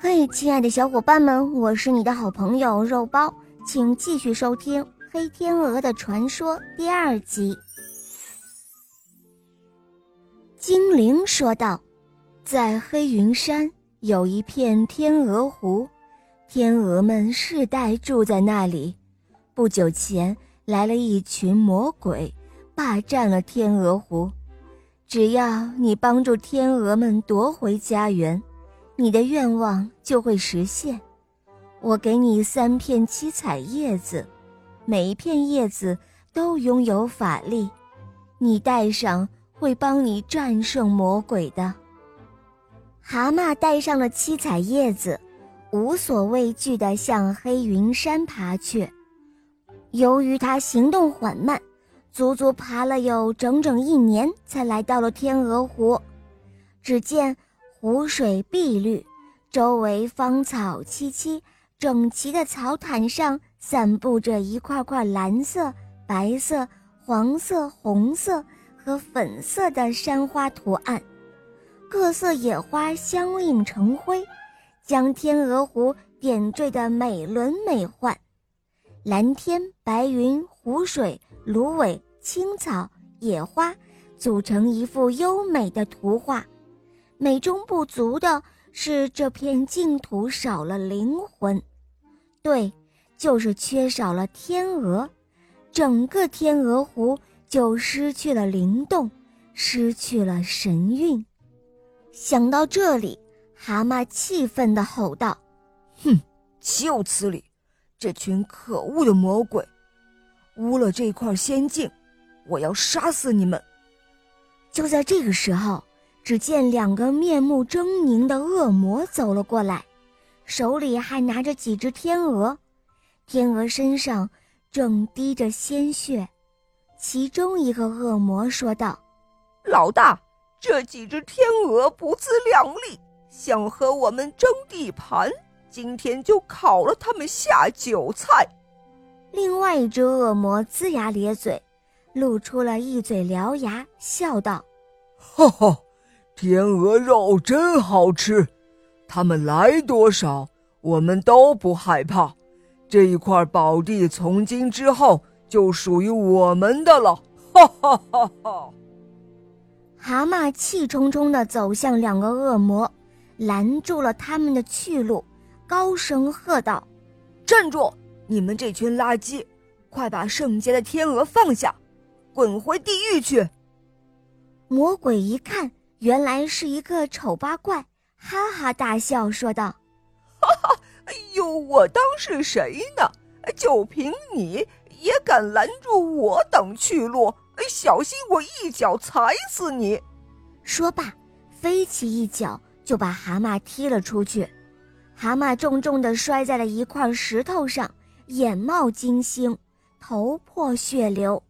嘿，亲爱的小伙伴们，我是你的好朋友肉包，请继续收听《黑天鹅的传说》第二集。精灵说道：“在黑云山有一片天鹅湖，天鹅们世代住在那里。不久前来了一群魔鬼，霸占了天鹅湖。只要你帮助天鹅们夺回家园。”你的愿望就会实现。我给你三片七彩叶子，每一片叶子都拥有法力，你戴上会帮你战胜魔鬼的。蛤蟆戴上了七彩叶子，无所畏惧地向黑云山爬去。由于它行动缓慢，足足爬了有整整一年，才来到了天鹅湖。只见。湖水碧绿，周围芳草萋萋，整齐的草毯上散布着一块块蓝色、白色、黄色、红色和粉色的山花图案，各色野花相映成辉，将天鹅湖点缀得美轮美奂。蓝天、白云、湖水、芦苇、青草、野花，组成一幅优美的图画。美中不足的是，这片净土少了灵魂，对，就是缺少了天鹅，整个天鹅湖就失去了灵动，失去了神韵。想到这里，蛤蟆气愤地吼道：“哼，岂有此理！这群可恶的魔鬼，污了这块仙境，我要杀死你们！”就在这个时候。只见两个面目狰狞的恶魔走了过来，手里还拿着几只天鹅，天鹅身上正滴着鲜血。其中一个恶魔说道：“老大，这几只天鹅不自量力，想和我们争地盘，今天就烤了它们下酒菜。”另外一只恶魔龇牙咧嘴，露出了一嘴獠牙，笑道：“哈哈。”天鹅肉真好吃，他们来多少，我们都不害怕。这一块宝地从今之后就属于我们的了！哈哈哈哈！蛤蟆气冲冲地走向两个恶魔，拦住了他们的去路，高声喝道：“站住！你们这群垃圾，快把圣洁的天鹅放下，滚回地狱去！”魔鬼一看。原来是一个丑八怪，哈哈大笑说道：“哈哈，哎呦，我当是谁呢？就凭你也敢拦住我等去路？小心我一脚踩死你！”说罢，飞起一脚就把蛤蟆踢了出去，蛤蟆重重地摔在了一块石头上，眼冒金星，头破血流。